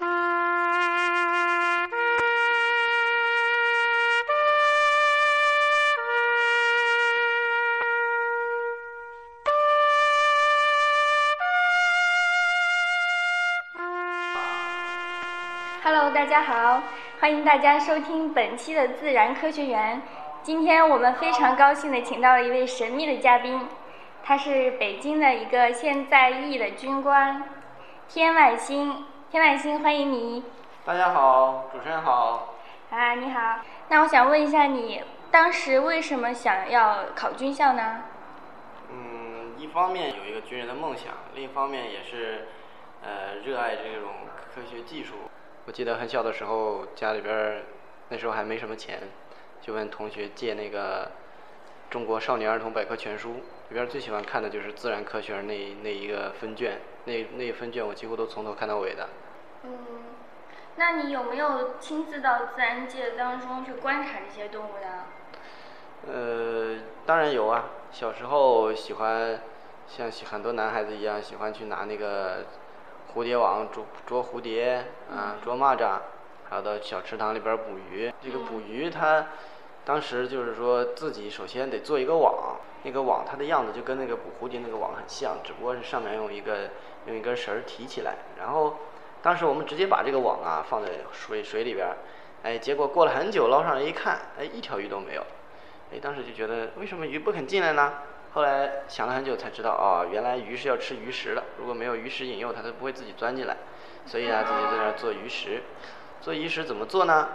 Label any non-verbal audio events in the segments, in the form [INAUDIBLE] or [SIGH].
Hello，大家好，欢迎大家收听本期的自然科学园。今天我们非常高兴的请到了一位神秘的嘉宾，他是北京的一个现在役的军官，天外星。天外星，欢迎你。大家好，主持人好。啊，你好。那我想问一下，你当时为什么想要考军校呢？嗯，一方面有一个军人的梦想，另一方面也是，呃，热爱这种科学技术。我记得很小的时候，家里边儿那时候还没什么钱，就问同学借那个《中国少年儿童百科全书》，里边最喜欢看的就是自然科学那那一个分卷，那那一份卷我几乎都从头看到尾的。嗯，那你有没有亲自到自然界当中去观察这些动物呢？呃，当然有啊。小时候喜欢像很多男孩子一样，喜欢去拿那个蝴蝶网捉捉蝴蝶啊，捉蚂蚱，还有到小池塘里边捕鱼。这个捕鱼，它当时就是说自己首先得做一个网，那个网它的样子就跟那个捕蝴蝶那个网很像，只不过是上面用一个用一根绳提起来。然后当时我们直接把这个网啊放在水水里边，哎，结果过了很久捞上来一看，哎，一条鱼都没有。哎，当时就觉得为什么鱼不肯进来呢？后来想了很久才知道，哦，原来鱼是要吃鱼食的，如果没有鱼食引诱它，都不会自己钻进来。所以啊，自己在那儿做鱼食。做鱼食怎么做呢？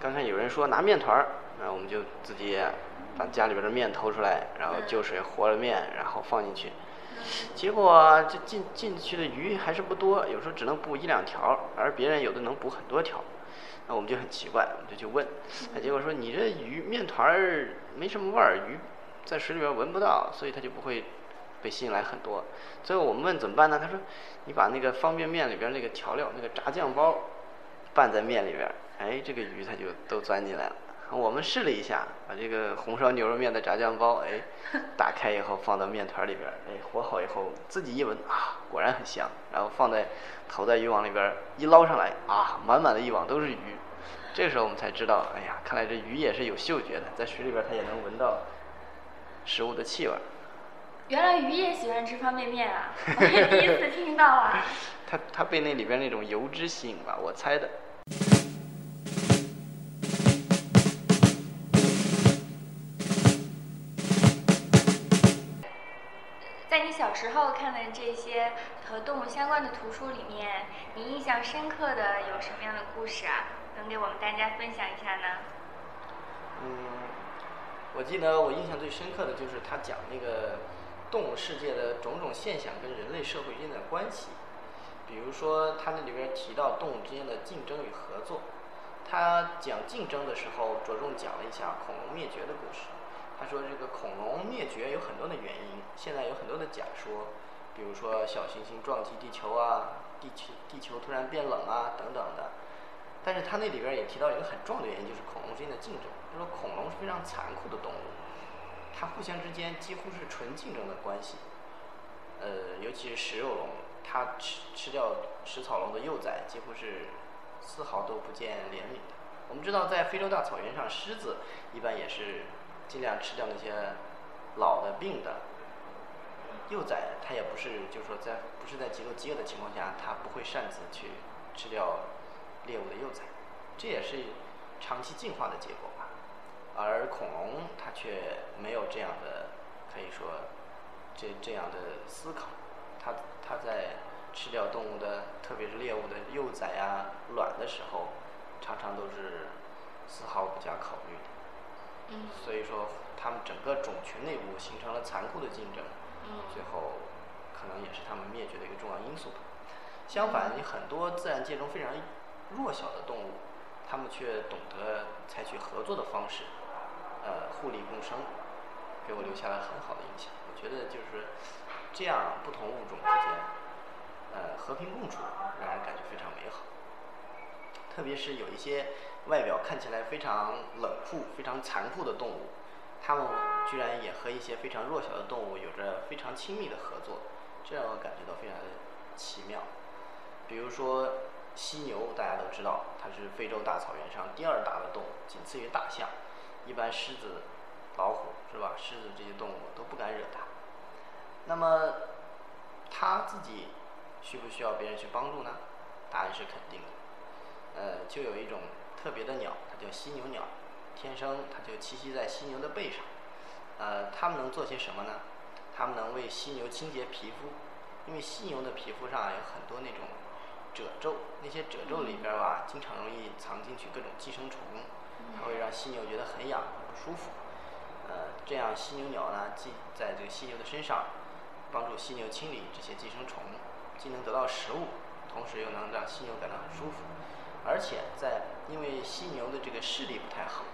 刚才有人说拿面团儿，那我们就自己把家里边的面偷出来，然后就水和了面，然后放进去。结果这进进去的鱼还是不多，有时候只能捕一两条，而别人有的能捕很多条。那我们就很奇怪，我们就去问，哎，结果说你这鱼面团儿没什么味儿，鱼在水里边闻不到，所以它就不会被吸引来很多。最后我们问怎么办呢？他说你把那个方便面里边那个调料那个炸酱包拌在面里边，哎，这个鱼它就都钻进来了。我们试了一下，把这个红烧牛肉面的炸酱包，哎，[LAUGHS] 打开以后放到面团里边，哎，和好以后自己一闻啊，果然很香。然后放在投在渔网里边，一捞上来啊，满满的一网都是鱼。这时候我们才知道，哎呀，看来这鱼也是有嗅觉的，在水里边它也能闻到食物的气味。原来鱼也喜欢吃方便面啊！我 [LAUGHS] 也第一次听到啊。它它被那里边那种油脂吸引吧，我猜的。小时候看的这些和动物相关的图书里面，你印象深刻的有什么样的故事啊？能给我们大家分享一下呢？嗯，我记得我印象最深刻的就是他讲那个动物世界的种种现象跟人类社会之间的关系。比如说，他那里边提到动物之间的竞争与合作。他讲竞争的时候，着重讲了一下恐龙灭绝的故事。他说，这个恐龙灭绝有很多的原因，现在有很多的假说，比如说小行星撞击地球啊，地球地球突然变冷啊等等的。但是他那里边也提到一个很重要的原因，就是恐龙之间的竞争。他说，恐龙是非常残酷的动物，它互相之间几乎是纯竞争的关系。呃，尤其是食肉龙，它吃吃掉食草龙的幼崽，几乎是丝毫都不见怜悯的。我们知道，在非洲大草原上，狮子一般也是尽量吃掉那些老的病的幼崽，它也不是就是说在不是在极度饥饿的情况下，它不会擅自去吃掉猎物的幼崽，这也是长期进化的结果吧。而恐龙它却没有这样的，可以说这这样的思考，它它在吃掉动物的，特别是猎物的幼崽啊、卵的时候，常常都是丝毫不加考虑的。嗯所以说，它们整个种群内部形成了残酷的竞争，嗯最后可能也是它们灭绝的一个重要因素吧。相反，你很多自然界中非常弱小的动物，它们却懂得采取合作的方式，呃，互利共生，给我留下了很好的印象。我觉得就是这样，不同物种之间，呃，和平共处，让人感觉非常美好。特别是有一些外表看起来非常冷酷、非常残酷的动物，它们居然也和一些非常弱小的动物有着非常亲密的合作，这让我感觉到非常的奇妙。比如说犀牛大家都知道，它是非洲大草原上第二大的动物，仅次于大象。一般狮子、老虎是吧？狮子这些动物都不敢惹它。那么它自己需不需要别人去帮助呢？答案是肯定的。呃，就有一种特别的鸟，它叫犀牛鸟，天生它就栖息在犀牛的背上。呃，它们能做些什么呢？它们能为犀牛清洁皮肤，因为犀牛的皮肤上有很多那种褶皱，那些褶皱里边吧，经常容易藏进去各种寄生虫，它会让犀牛觉得很痒、很不舒服。呃，这样犀牛鸟呢，既在这个犀牛的身上帮助犀牛清理这些寄生虫，既能得到食物，同时又能让犀牛感到很舒服。而且在因为犀牛的这个视力不太好，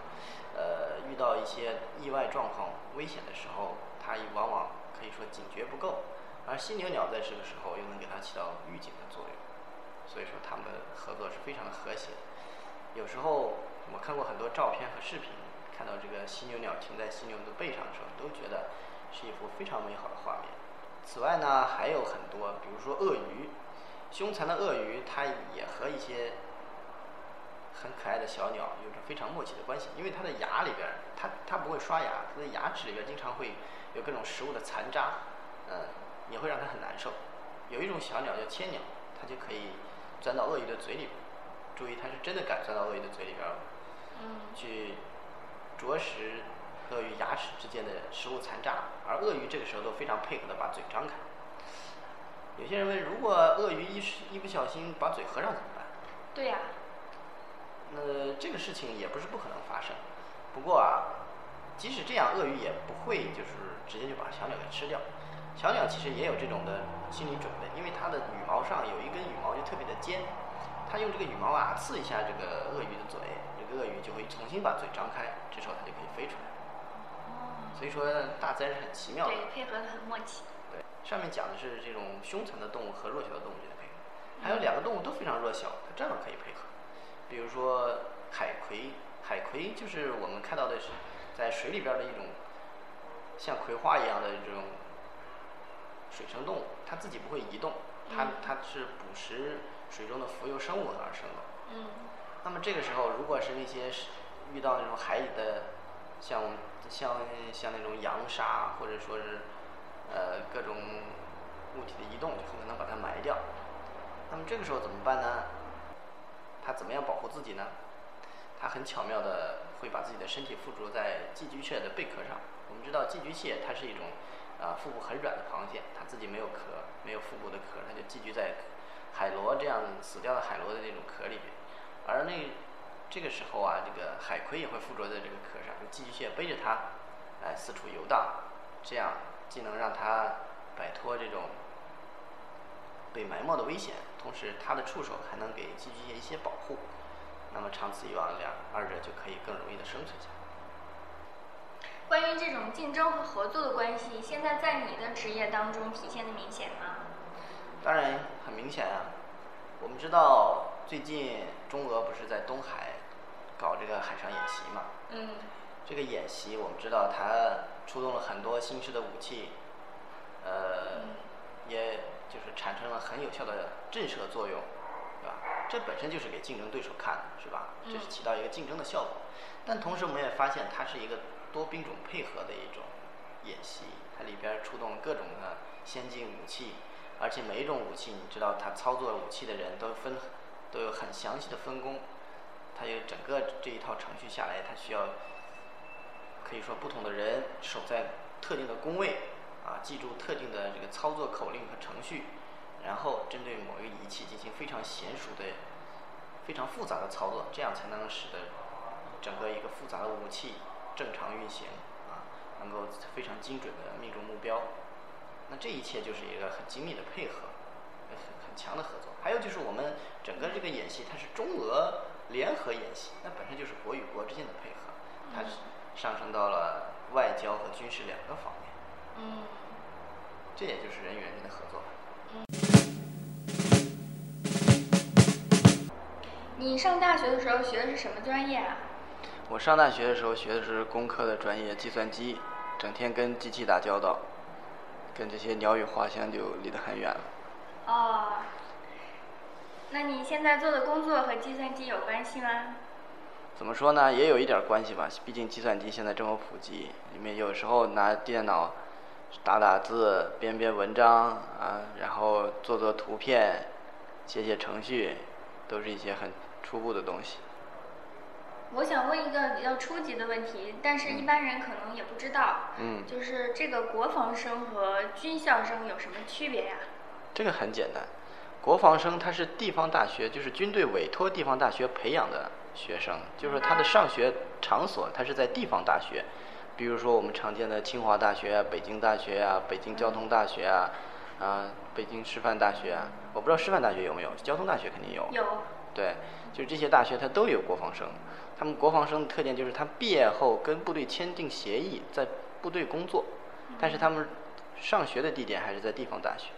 呃，遇到一些意外状况、危险的时候，它往往可以说警觉不够，而犀牛鸟在这个时候又能给它起到预警的作用，所以说它们合作是非常的和谐。有时候我看过很多照片和视频，看到这个犀牛鸟停在犀牛的背上的时候，都觉得是一幅非常美好的画面。此外呢，还有很多，比如说鳄鱼，凶残的鳄鱼，它也和一些很可爱的小鸟有着非常默契的关系，因为它的牙里边，它它不会刷牙，它的牙齿里边经常会有各种食物的残渣，嗯，也会让它很难受。有一种小鸟叫千鸟，它就可以钻到鳄鱼的嘴里边，注意它是真的敢钻到鳄鱼的嘴里边，嗯，去啄食鳄鱼牙齿之间的食物残渣，而鳄鱼这个时候都非常配合的把嘴张开。有些人问，如果鳄鱼一时一不小心把嘴合上怎么办？对呀、那这个事情也不是不可能发生，不过啊，即使这样，鳄鱼也不会就是直接就把小鸟给吃掉。小鸟其实也有这种的心理准备，因为它的羽毛上有一根羽毛就特别的尖，它用这个羽毛啊刺一下这个鳄鱼的嘴，这个鳄鱼就会重新把嘴张开，这时候它就可以飞出来。所以说大自然是很奇妙的。对，配合的很默契。对，上面讲的是这种凶残的动物和弱小的动物之间的配合，还有两个动物都非常弱小，它正好可以配合。比如说海葵，海葵就是我们看到的是在水里边的一种像葵花一样的这种水生动物，它自己不会移动，它嗯它是捕食水中的浮游生物而生的。嗯那么这个时候，如果是那些是遇到那种海里的，像像像那种洋沙，或者说是呃各种物体的移动，就很可能把它埋掉。那么这个时候怎么办呢？怎么样保护自己呢？它很巧妙的会把自己的身体附着在寄居蟹的贝壳上。我们知道寄居蟹它是一种啊、腹部很软的螃蟹，它自己没有壳，没有腹部的壳，它就寄居在海螺这样死掉的海螺的那种壳里边。而那这个时候啊，这个海葵也会附着在这个壳上，寄居蟹背着它，来四处游荡，这样既能让它摆脱这种被埋没的危险，同时它的触手还能给寄居蟹一些保护。那么长此以往，两二者就可以更容易的生存下来。关于这种竞争和合作的关系，现在在你的职业当中体现的明显吗？当然很明显啊，我们知道最近中俄不是在东海搞这个海上演习嘛？嗯这个演习我们知道它出动了很多新式的武器，呃，也就是产生了很有效的震慑作用，对吧？这本身就是给竞争对手看的，是吧？这是嗯起到一个竞争的效果。但同时我们也发现它是一个多兵种配合的一种演习，它里边儿出动了各种的先进武器，而且每一种武器，你知道它操作武器的人都分都有很详细的分工，它有整个这一套程序下来，它需要可以说不同的人守在特定的工位，啊，记住特定的这个操作口令和程序，然后针对某一个仪器进行非常娴熟的、非常复杂的操作，这样才能使得整个一个复杂的武器正常运行，啊，能够非常精准的命中目标。那这一切就是一个很精密的配合，很很强的合作。还有就是我们整个这个演习，它是中俄联合演习，那本身就是国与国之间的配合，它是上升到了外交和军事两个方面，嗯这也就是人与人之间的合作吧。你上大学的时候学的是什么专业啊？我上大学的时候学的是工科的专业计算机，整天跟机器打交道，跟这些鸟语花香就离得很远了。哦，那你现在做的工作和计算机有关系吗？怎么说呢？也有一点关系吧。毕竟计算机现在这么普及，你们有时候拿电脑打打字、编编文章啊，然后做做图片、写写程序，都是一些很初步的东西。我想问一个比较初级的问题，但是一般人可能也不知道。嗯。就是这个国防生和军校生有什么区别呀？这个很简单，国防生他是地方大学，就是军队委托地方大学培养的。学生就是他的上学场所，他是在地方大学，比如说我们常见的清华大学啊、北京大学啊、北京交通大学啊、啊北京师范大学啊，我不知道师范大学有没有，交通大学肯定有。有。对，就是这些大学它都有国防生，他们国防生的特点就是他毕业后跟部队签订协议，在部队工作，但是他们上学的地点还是在地方大学。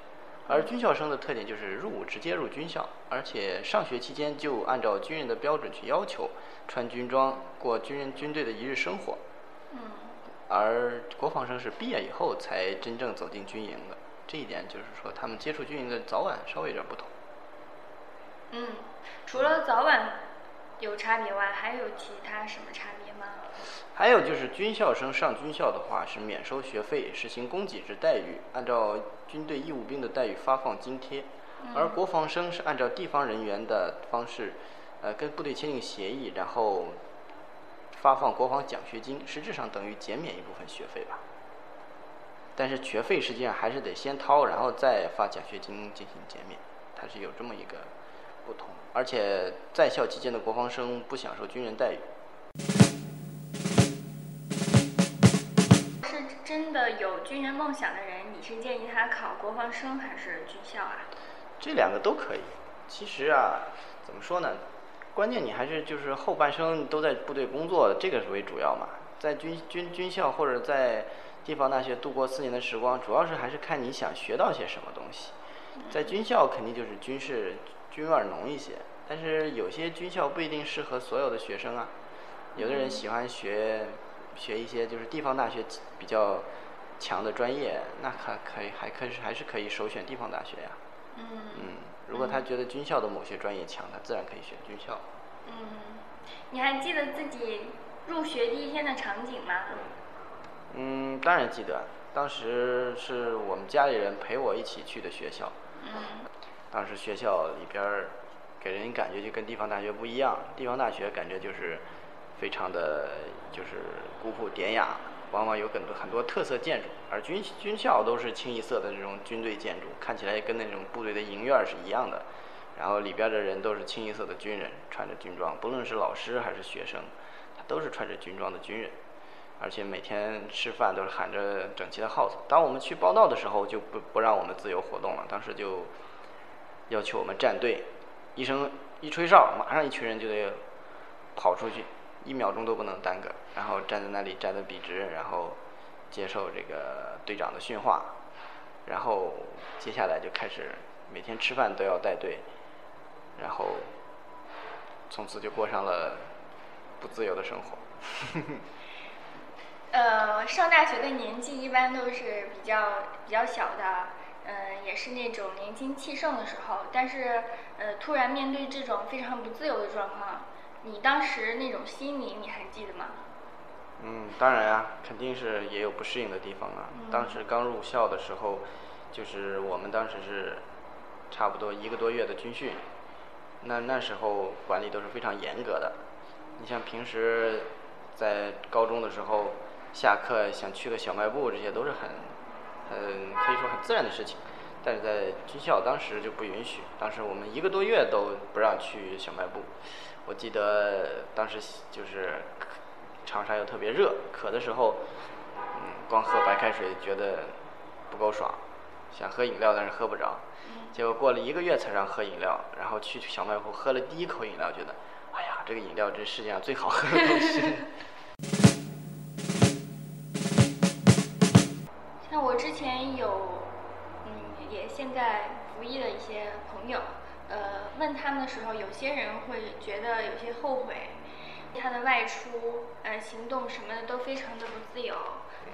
而军校生的特点就是入伍直接入军校，而且上学期间就按照军人的标准去要求穿军装，过军人军队的一日生活。嗯。而国防生是毕业以后才真正走进军营的，这一点就是说他们接触军营的早晚稍微有点不同。嗯，除了早晚有差别外，还有其他什么差别吗？还有就是军校生上军校的话是免收学费，实行供给制待遇，按照军队义务兵的待遇发放津贴；而国防生是按照地方人员的方式，呃，跟部队签订协议，然后发放国防奖学金，实质上等于减免一部分学费吧。但是学费实际上还是得先掏，然后再发奖学金进行减免，它是有这么一个不同。而且在校期间的国防生不享受军人待遇。是真的有军人梦想的人，你是建议他考国防生还是军校啊？这两个都可以。其实啊，怎么说呢？关键你还是就是后半生都在部队工作，这个是为主要嘛。在军军军校或者在地方大学度过四年的时光，主要是还是看你想学到些什么东西。在军校肯定就是军事军味儿浓一些，但是有些军校不一定适合所有的学生啊。有的人喜欢学。学一些就是地方大学比较强的专业，那可可以，还可以还是可以首选地方大学呀。嗯。嗯，如果他觉得军校的某些专业强，他自然可以选军校。嗯，你还记得自己入学第一天的场景吗？嗯，当然记得，当时是我们家里人陪我一起去的学校。嗯。当时学校里边儿给人感觉就跟地方大学不一样，地方大学感觉就是。非常的就是古朴典雅，往往有很多很多特色建筑，而军军校都是清一色的这种军队建筑，看起来跟那种部队的营院是一样的。然后里边的人都是清一色的军人，穿着军装，不论是老师还是学生，他都是穿着军装的军人。而且每天吃饭都是喊着整齐的号子。当我们去报到的时候，就不不让我们自由活动了，当时就要求我们站队，一声一吹哨，马上一群人就得跑出去。一秒钟都不能耽搁，然后站在那里站得笔直，然后接受这个队长的训话，然后接下来就开始每天吃饭都要带队，然后从此就过上了不自由的生活。[LAUGHS] 呃，上大学的年纪一般都是比较比较小的，嗯，也是那种年轻气盛的时候，但是呃，突然面对这种非常不自由的状况。你当时那种心理你还记得吗？嗯，当然啊，肯定是也有不适应的地方啊。当时刚入校的时候，就是我们当时是差不多一个多月的军训，那那时候管理都是非常严格的。你像平时在高中的时候，下课想去个小卖部，这些都是很很可以说很自然的事情。但是在军校当时就不允许，当时我们一个多月都不让去小卖部。我记得当时就是长沙又特别热，渴的时候，嗯，光喝白开水觉得不够爽，想喝饮料但是喝不着，结果过了一个月才让喝饮料，然后去小卖部喝了第一口饮料，觉得，哎呀，这个饮料这是世界上最好喝的东西。[LAUGHS] 像我之前有，现在服役的一些朋友。呃，问他们的时候，有些人会觉得有些后悔，他的外出、呃行动什么的都非常的不自由，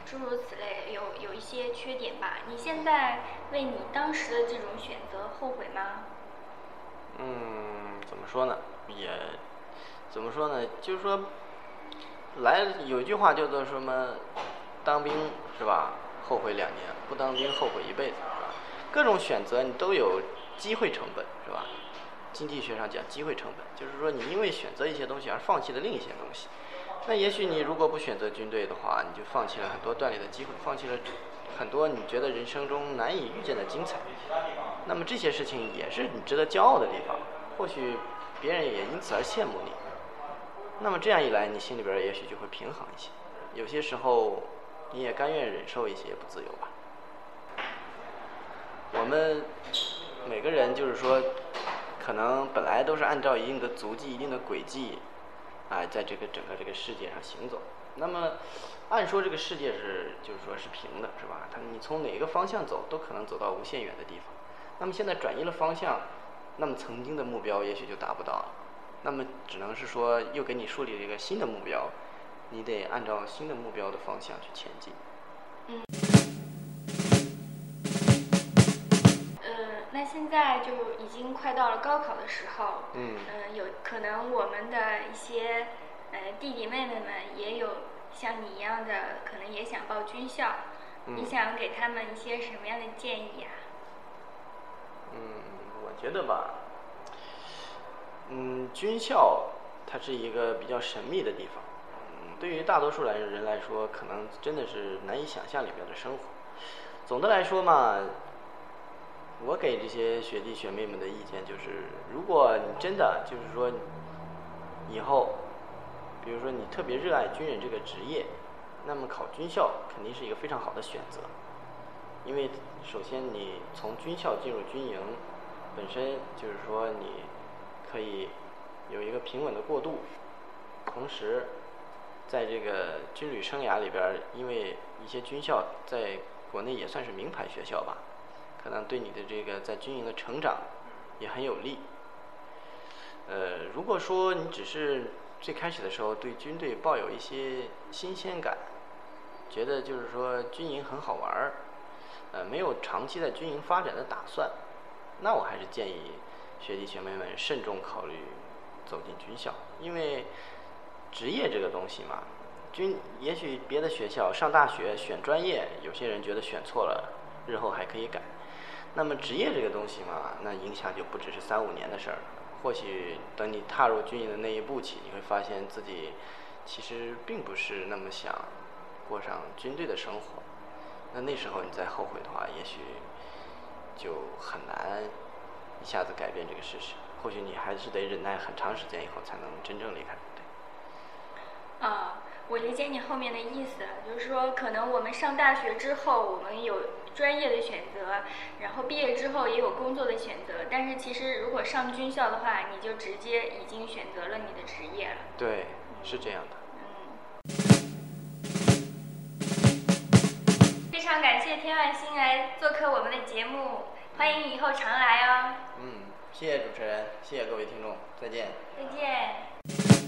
诸如此类，有有一些缺点吧。你现在为你当时的这种选择后悔吗？嗯，怎么说呢？也怎么说呢？就是说，来有一句话叫做什么？当兵是吧？后悔两年，不当兵后悔一辈子？各种选择你都有机会成本，是吧？经济学上讲机会成本，就是说你因为选择一些东西而放弃了另一些东西。那也许你如果不选择军队的话，你就放弃了很多锻炼的机会，放弃了很多你觉得人生中难以遇见的精彩。那么这些事情也是你值得骄傲的地方，或许别人也因此而羡慕你。那么这样一来，你心里边也许就会平衡一些。有些时候，你也甘愿忍受一些不自由吧。我们每个人就是说，可能本来都是按照一定的足迹、一定的轨迹，啊，在这个整个这个世界上行走。那么，按说这个世界是就是说是平的，是吧？它你从哪个方向走，都可能走到无限远的地方。那么现在转移了方向，那么曾经的目标也许就达不到了。那么只能是说，又给你树立了一个新的目标，你得按照新的目标的方向去前进。嗯。那现在就已经快到了高考的时候。嗯。嗯，有可能我们的一些呃弟弟妹妹们也有像你一样的，可能也想报军校。嗯。你想给他们一些什么样的建议啊？嗯，我觉得吧，嗯，军校它是一个比较神秘的地方，嗯，对于大多数来人来说，可能真的是难以想象里面的生活。总的来说嘛，我给这些学弟学妹们的意见就是，如果你真的就是说以后，比如说你特别热爱军人这个职业，那么考军校肯定是一个非常好的选择。因为首先你从军校进入军营，本身就是说你可以有一个平稳的过渡，同时在这个军旅生涯里边，因为一些军校在国内也算是名牌学校吧，可能对你的这个在军营的成长也很有利。呃，如果说你只是最开始的时候对军队抱有一些新鲜感，觉得就是说军营很好玩儿。呃，没有长期在军营发展的打算，那我还是建议学弟学妹们慎重考虑走进军校，因为职业这个东西嘛，军也许别的学校上大学选专业，有些人觉得选错了，日后还可以改。那么职业这个东西嘛，那影响就不只是三五年的事儿，或许等你踏入军营的那一步起，你会发现自己其实并不是那么想过上军队的生活。那那时候你再后悔的话，也许就很难一下子改变这个事实。或许你还是得忍耐很长时间以后，才能真正离开部队。啊，我理解你后面的意思，就是说，可能我们上大学之后，我们有专业的选择，然后毕业之后也有工作的选择。但是其实，如果上军校的话，你就直接已经选择了你的职业了。对，是这样的。嗯非常感谢天外星来做客我们的节目，欢迎以后常来哦。嗯，谢谢主持人，谢谢各位听众，再见。再见。